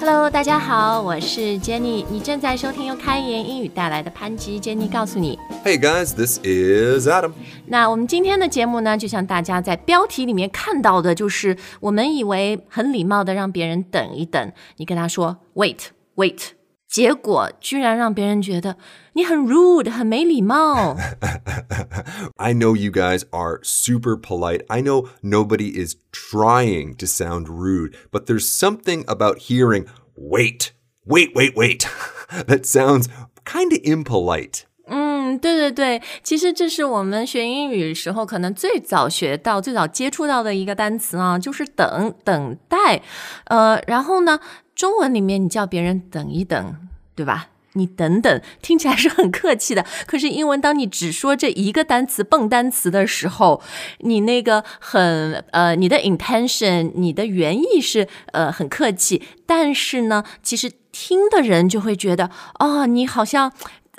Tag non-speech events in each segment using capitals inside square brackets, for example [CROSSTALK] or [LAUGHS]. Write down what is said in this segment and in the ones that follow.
Hello，大家好，我是 Jenny，你正在收听由开言英语带来的潘吉 Jenny 告诉你。Hey guys, this is Adam. 那我们今天的节目呢，就像大家在标题里面看到的，就是我们以为很礼貌的让别人等一等，你跟他说 wait wait，结果居然让别人觉得你很 rude，很没礼貌。I know you guys are super polite. I know nobody is trying to sound rude, but there's something about hearing wait, wait, wait, wait that sounds kind of impolite. 嗯，对对对，其实这是我们学英语时候可能最早学到、最早接触到的一个单词啊，就是等、等待。呃，然后呢，中文里面你叫别人等一等，对吧？你等等，听起来是很客气的。可是英文，当你只说这一个单词蹦单词的时候，你那个很呃，你的 intention，你的原意是呃很客气，但是呢，其实听的人就会觉得，哦，你好像。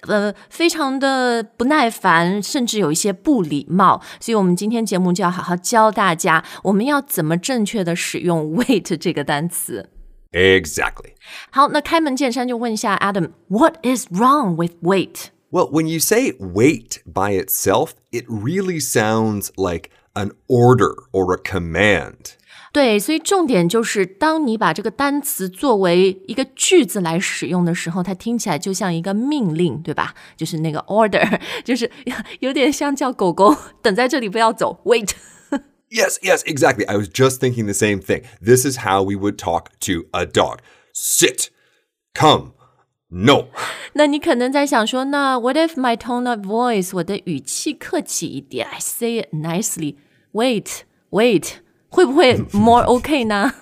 呃，非常的不耐烦，甚至有一些不礼貌，所以我们今天节目就要好好教大家，我们要怎么正确的使用 wait 这个单词。Exactly. 好，那开门见山就问一下 Adam，What is wrong with wait？Well, when you say wait by itself, it really sounds like an order or a command. 对，所以重点就是，当你把这个单词作为一个句子来使用的时候，它听起来就像一个命令，对吧？就是那个 order，就是有点像叫狗狗等在这里不要走，wait。[LAUGHS] Yes, yes, exactly. I was just thinking the same thing. This is how we would talk to a dog sit, come, no. 那你可能在想说，那 [SIGHS] What if my tone of voice，我的语气客气一点，I say it nicely，wait wait，会不会 [LAUGHS] more OK 呢？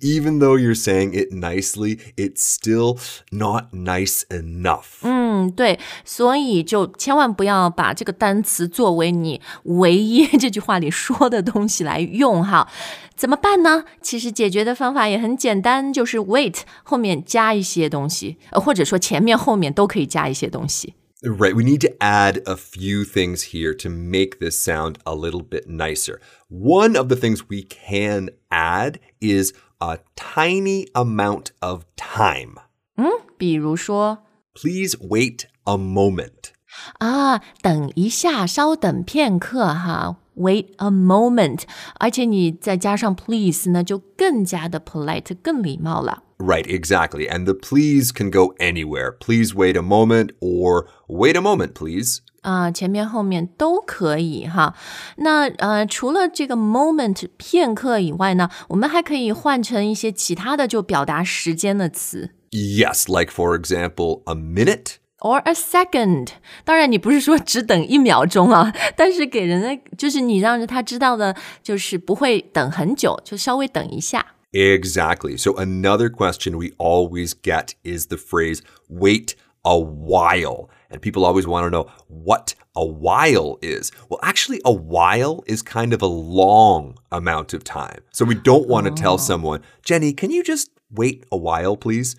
Even though you're saying it nicely, it's still not nice enough. 嗯， 对，所以就千万不要把这个单词作为你唯一这句话里说的东西来用哈。怎么办呢？其实解决的方法也很简单，就是 wait 后面加一些东西，呃，或者说前面后面都可以加一些东西。Right, we need to add a few things here to make this sound a little bit nicer. One of the things we can add is a tiny amount of time. 嗯比如说 Please wait a moment. 啊，等一下，稍等片刻哈，wait a moment，而且你再加上 please 呢，就更加的 polite，更礼貌了。 Right, exactly. And the please can go anywhere. Please wait a moment or wait a moment, please. 啊、前面后面都可以哈。那呃，除了这个 moment 片刻以外呢，我们还可以换成一些其他的就表达时间的词。 Yes, like for example, a minute. or a second。当然，你不是说只等一秒钟啊，但是给人的就是你让他知道的，就是不会等很久，就稍微等一下。 Exactly. So [LAUGHS] another question we always get is the phrase wait a while. And people always want to know what a while is. Well, actually, a while is kind of a long amount of time. So we don't want to tell someone, Jenny, can you just wait a while, please?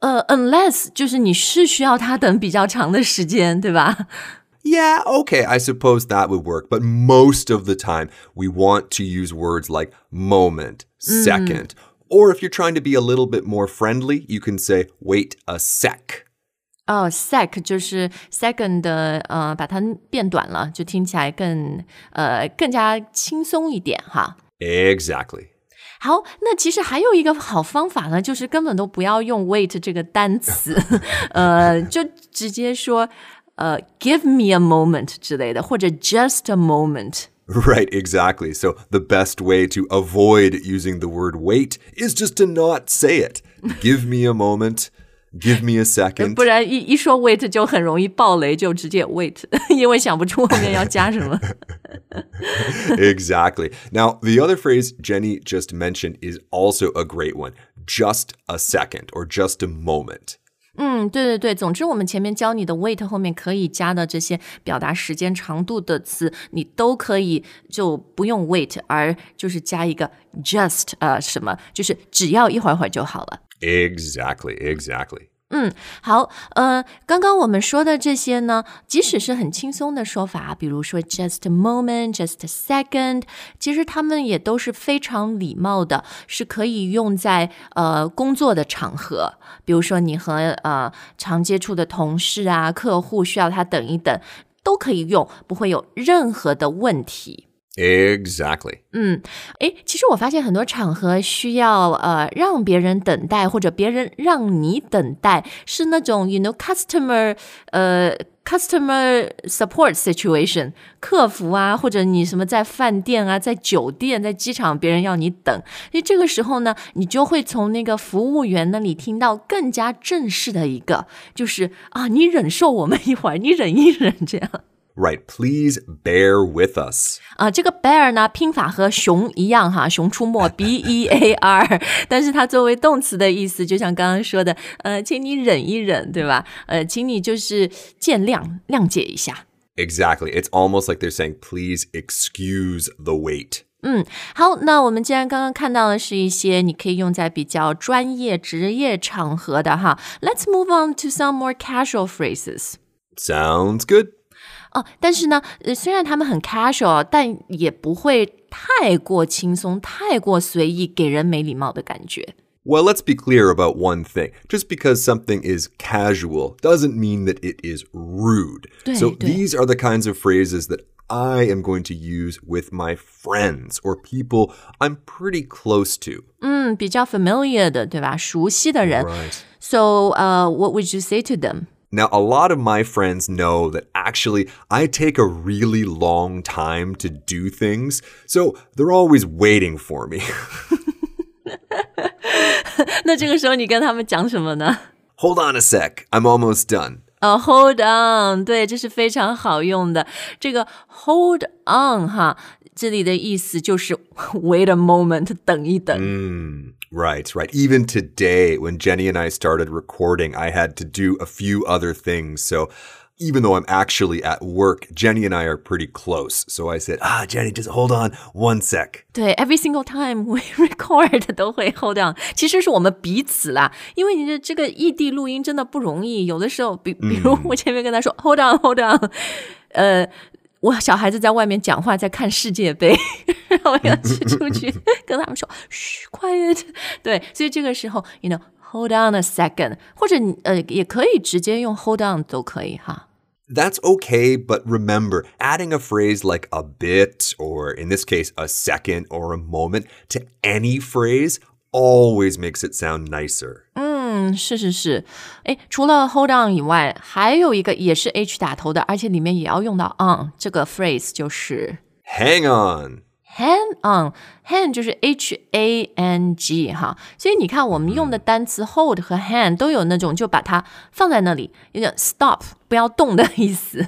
呃，unless 就是你是需要他等比较长的时间，对吧？ Yeah, okay, I suppose that would work. But most of the time, we want to use words like moment, second. Or if you're trying to be a little bit more friendly, you can say, wait a sec. 哦、s e c 就是 second 的，呃，把它变短了，就听起来更呃更加轻松一点哈。 Exactly. 好，那其实还有一个好方法呢，就是根本都不要用 wait 这个单词，呃，就直接说呃 [LAUGHS] give me a moment 之类的，或者 just a moment。 Right, exactly. So the best way to avoid using the word wait is just to not say it. Give me a moment. Give me a second. 不然一一说 wait 就很容易爆雷，就直接 wait，因为想不出后面要加什么。 exactly. [LAUGHS] [LAUGHS] Now, the other phrase Jenny just mentioned is also a great one. Just a second or just a moment. 嗯，对对对，总之我们前面教你的 wait 后面可以加的这些表达时间长度的词，你都可以就不用 wait，而就是加一个 just 呃什么，就是只要一会儿会儿就好了。 Exactly, exactly. 嗯，好，呃，刚刚我们说的这些呢，即使是很轻松的说法，比如说 just a moment, just a second，其实他们也都是非常礼貌的，是可以用在呃工作的场合，比如说你和呃常接触的同事啊、客户需要他等一等，都可以用，不会有任何的问题。Exactly. 嗯，诶，其实我发现很多场合需要呃让别人等待，或者别人让你等待，是那种 you know customer 呃 customer support situation，客服啊，或者你什么在饭店啊，在酒店、在机场，别人要你等，所以这个时候呢，你就会从那个服务员那里听到更加正式的一个，就是啊，你忍受我们一会儿，你忍一忍这样。Right. Please bear with us. 啊，这个 bear 呢，拼法和熊一样哈，熊出没 b e [LAUGHS] a r，但是它作为动词的意思，就像刚刚说的，呃，请你忍一忍，对吧？呃，请你就是见谅，谅解一下。 Exactly. It's [LAUGHS] almost like they're saying, please excuse the wait. 好，那我们既然刚刚看到的是一些你可以用在比较专业职业场合的哈，Let's move on to some more casual phrases。 Sounds good. 哦，但是呢，呃，虽然他们很 casual，但也不会太过轻松、太过随意，给人没礼貌的感觉。 Well, let's be clear about one thing. Just because something is casual doesn't mean that it is rude. 对， so 对。 these are the kinds of phrases that I am going to use with my friends or people I'm pretty close to. 嗯，比较 familiar 的，对吧？熟悉的人。 Right. So, uh, what would you say to them? Now, a lot of my friends know that actually I take a really long time to do things, so they're always waiting for me. [LAUGHS] 那这个时候你跟他们讲什么呢？ Hold on a sec, I'm almost done. 呃、h o l d on，对，这是非常好用的。这个 hold on 哈，这里的意思就是 [LAUGHS] wait a moment，等一等。 Right, right. Even today, when Jenny and I started recording, I had to do a few other things. So even though I'm actually at work, Jenny and I are pretty close. So I said, Ah, Jenny, just hold on one sec. 对，every single time we [LAUGHS] record 都会 hold on，[LAUGHS] 其实是我们彼此啦，因为你的这个异地录音真的不容易，有的时候，比比如我前面跟他说、hold on，hold on，呃，我小孩子在外面讲话，在看世界杯，然后我要去出去[LAUGHS] 跟他们说，嘘，quiet，对，所以这个时候，you know。Hold on a second，或者你呃也可以直接用 hold on 都可以哈。 That's okay, but remember, adding a phrase like a bit, or in this case, a second or a moment, to any phrase always makes it sound nicer. 嗯，是是是，哎，除了 hold on 以外，还有一个也是 h 打头的，而且里面也要用到 on 这个 phrase，就是 Hang on. hang on，hang 就是 h a n g 哈，所以你看我们用的单词 hold 和 hang 都有那种就把它放在那里，有点 stop 不要动的意思。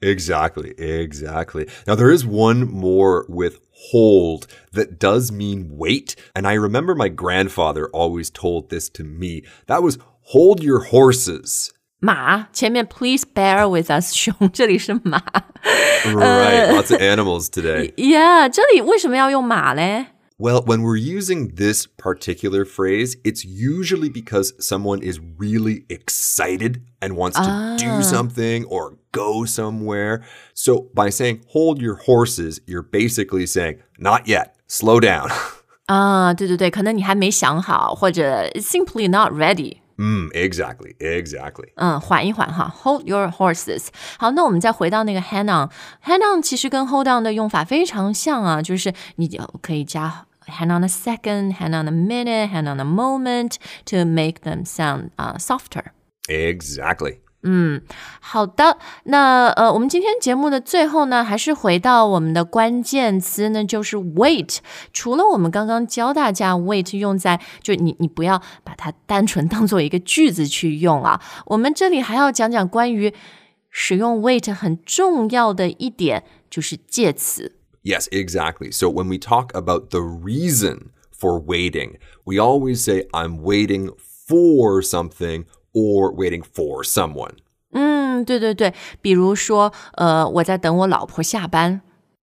Exactly, [LAUGHS] exactly. Now, there is one more with hold that does mean wait. And I remember my grandfather always told this to me. That was hold your horses. 马前面 please bear with us，[LAUGHS] 熊这里是马 Right, lots of animals today. [LAUGHS] ，yeah，这里为什么要用马嘞？ Well, when we're using this particular phrase, it's usually because someone is really excited and wants to do something or go somewhere. So by saying hold your horses, you're basically saying, not yet, slow down. [LAUGHS] 啊，对对对，可能你还没想好，或者 simply not ready。 mm, exactly, exactly. 嗯，缓一缓哈，hold your horses。好，那我们再回到那个 hang on，hang on 其实跟 hold on 的用法非常像啊，就是你就可以加 hang on a second，hang on a minute，hang on a moment to make them sound 啊、softer。 Exactly. 好的，那呃，我们今天节目的最后呢，还是回到我们的关键词呢，就是 wait。除了我们刚刚教大家 wait 用在，就你你不要把它单纯当做一个句子去用啊，我们这里还要讲讲关于使用 wait 很重要的一点，就是介词。 Yes, exactly. So when we talk about the reason for waiting, we always say, I'm waiting for something or waiting for someone. 嗯，对对对，比如说，呃，我在等我老婆下班，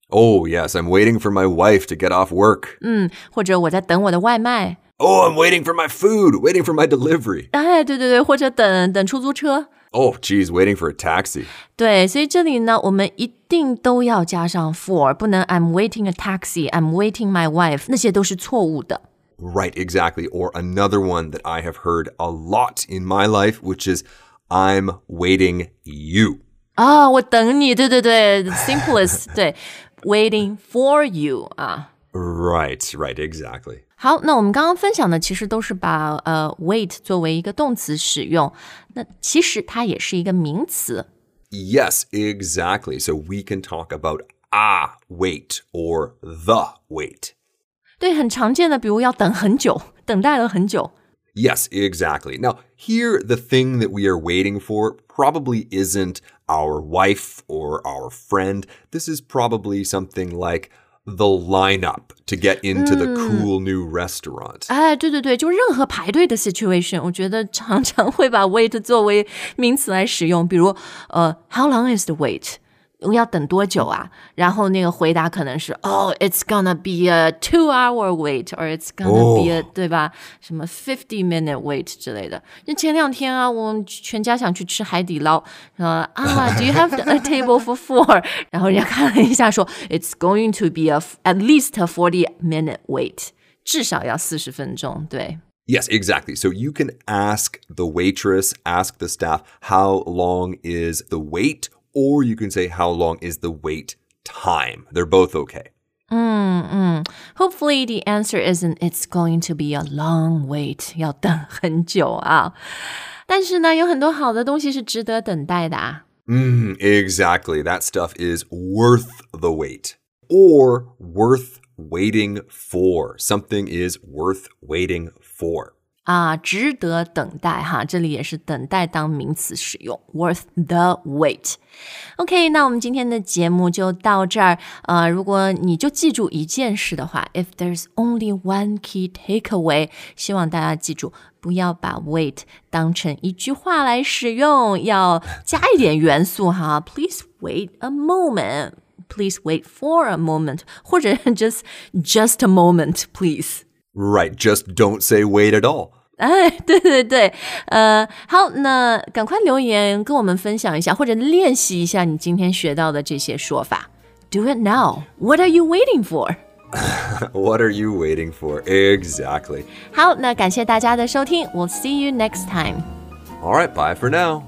Oh, yes, I'm waiting for my wife to get off work. 嗯，或者我在等我的外卖。 Oh, I'm waiting for my food, waiting for my delivery. 哎，对对对，或者等等出租车。 Oh, geez, waiting for a taxi. 对，所以这里呢，我们一定都要加上 for，不能 I'm waiting a taxi, I'm waiting my wife，那些都是错误的。 Right, exactly. Or another one that I have heard a lot in my life, which is I'm waiting you. 啊，我等你，对对对，simplest，对，waiting [LAUGHS] for you 啊。 Right, right, exactly. 好，那我们刚刚分享的其实都是把呃 wait 作为一个动词使用，那其实它也是一个名词。 Yes, exactly. So we can talk about ah, wait or the wait. 对，很常见的，比如要等很久，等待了很久。 Yes, exactly. Now, here, the thing that we are waiting for probably isn't our wife or our friend. This is probably something like the lineup to get into the cool new restaurant. 哎，对对对，就任何排队的 situation，我觉得常常会把 wait 作为名词来使用。比如，呃，How long is the wait？ 要等多久啊？然后那个回答可能是，Oh, it's gonna be a two-hour wait, or it's gonna be a、对吧？什么 fifty-minute wait 之类的。那前两天啊，我们全家想去吃海底捞，呃啊，Do you [LAUGHS] have a table for four？然后人家看了一下说，It's going to be a at least a forty-minute wait。至少要四十分钟，对。 Yes, exactly. So you can ask the waitress, ask the staff, how long is the wait? Or you can say, how long is the wait time? They're both okay. Hopefully the answer isn't it's going to be a long wait，要等很久啊。但是呢，有很多好的东西是值得等待的啊。 Mm, exactly. That stuff is worth the wait or worth waiting for. Something is worth waiting for. 啊，值得等待哈，这里也是等待当名词使用，worth the wait。OK，那我们今天的节目就到这儿。呃，如果你就记住一件事的话，if there's only one key takeaway，希望大家记住，不要把 wait 当成一句话来使用，要加一点元素哈。Please wait a moment. Please wait for a moment，或者 just [LAUGHS] just a moment, please。 Right. Just don't say wait at all. 哎，对对对，呃，好，那赶快留言跟我们分享一下，或者练习一下你今天学到的这些说法。Do it now. What are you waiting for? [LAUGHS] What are you waiting for? Exactly. 好，那感谢大家的收听，We'll see you next time. All right. Bye for now.